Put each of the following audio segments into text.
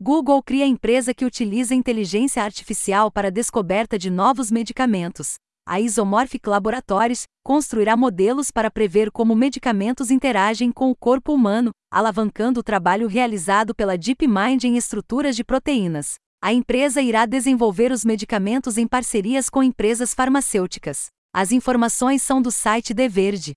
Google cria empresa que utiliza inteligência artificial para a descoberta de novos medicamentos. A Isomorphic Laboratories construirá modelos para prever como medicamentos interagem com o corpo humano, alavancando o trabalho realizado pela DeepMind em estruturas de proteínas. A empresa irá desenvolver os medicamentos em parcerias com empresas farmacêuticas. As informações são do site The Verde.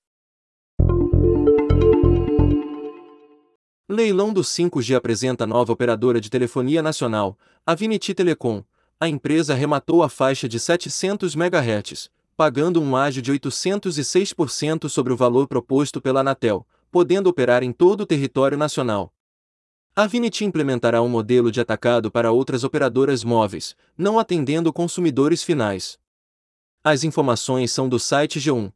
Leilão do 5G apresenta nova operadora de telefonia nacional, a Vinity Telecom. A empresa arrematou a faixa de 700 MHz, pagando um ágio de 806% sobre o valor proposto pela Anatel, podendo operar em todo o território nacional. A Vinity implementará um modelo de atacado para outras operadoras móveis, não atendendo consumidores finais. As informações são do site G1.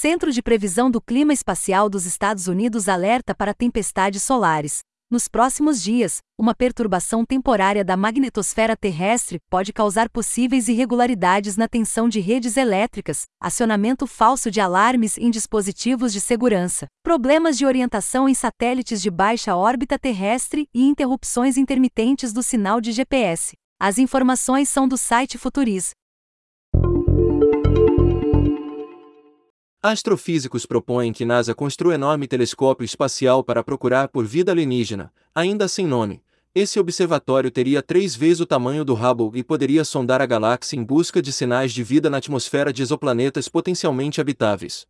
Centro de Previsão do Clima Espacial dos Estados Unidos alerta para tempestades solares. Nos próximos dias, uma perturbação temporária da magnetosfera terrestre pode causar possíveis irregularidades na tensão de redes elétricas, acionamento falso de alarmes em dispositivos de segurança, problemas de orientação em satélites de baixa órbita terrestre e interrupções intermitentes do sinal de GPS. As informações são do site Futuriz. Astrofísicos propõem que NASA construa enorme telescópio espacial para procurar por vida alienígena, ainda sem nome. Esse observatório teria três vezes o tamanho do Hubble e poderia sondar a galáxia em busca de sinais de vida na atmosfera de exoplanetas potencialmente habitáveis.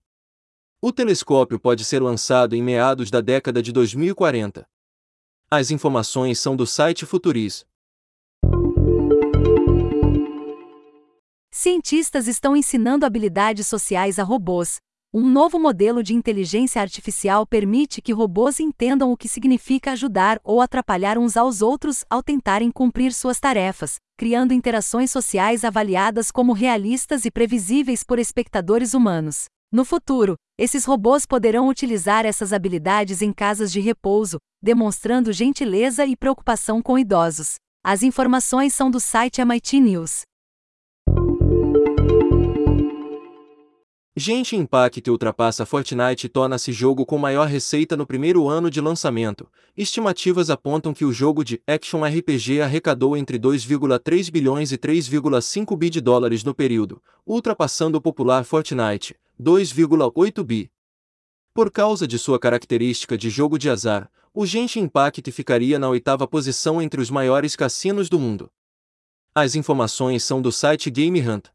O telescópio pode ser lançado em meados da década de 2040. As informações são do site Futuriz. Cientistas estão ensinando habilidades sociais a robôs. Um novo modelo de inteligência artificial permite que robôs entendam o que significa ajudar ou atrapalhar uns aos outros ao tentarem cumprir suas tarefas, criando interações sociais avaliadas como realistas e previsíveis por espectadores humanos. No futuro, esses robôs poderão utilizar essas habilidades em casas de repouso, demonstrando gentileza e preocupação com idosos. As informações são do site MIT News. Genshin Impact ultrapassa Fortnite e torna-se jogo com maior receita no primeiro ano de lançamento. Estimativas apontam que o jogo de action RPG arrecadou entre 2,3 bilhões e 3,5 bi de dólares no período, ultrapassando o popular Fortnite, 2,8 bi. Por causa de sua característica de jogo de azar, o Genshin Impact ficaria na oitava posição entre os maiores cassinos do mundo. As informações são do site Game Hunt.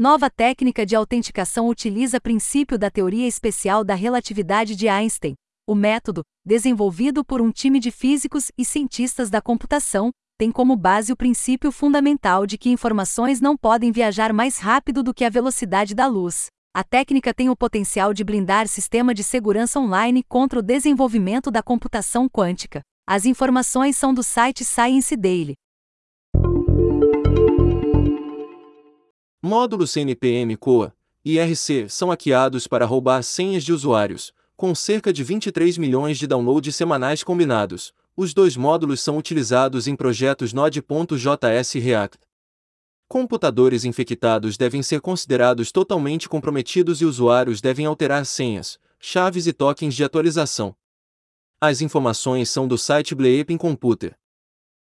Nova técnica de autenticação utiliza princípio da teoria especial da relatividade de Einstein. O método, desenvolvido por um time de físicos e cientistas da computação, tem como base o princípio fundamental de que informações não podem viajar mais rápido do que a velocidade da luz. A técnica tem o potencial de blindar sistema de segurança online contra o desenvolvimento da computação quântica. As informações são do site Science Daily. Módulos CNPM COA e IRC são hackeados para roubar senhas de usuários, com cerca de 23 milhões de downloads semanais combinados. Os dois módulos são utilizados em projetos Node.js React. Computadores infectados devem ser considerados totalmente comprometidos e usuários devem alterar senhas, chaves e tokens de atualização. As informações são do site Bleeping Computer.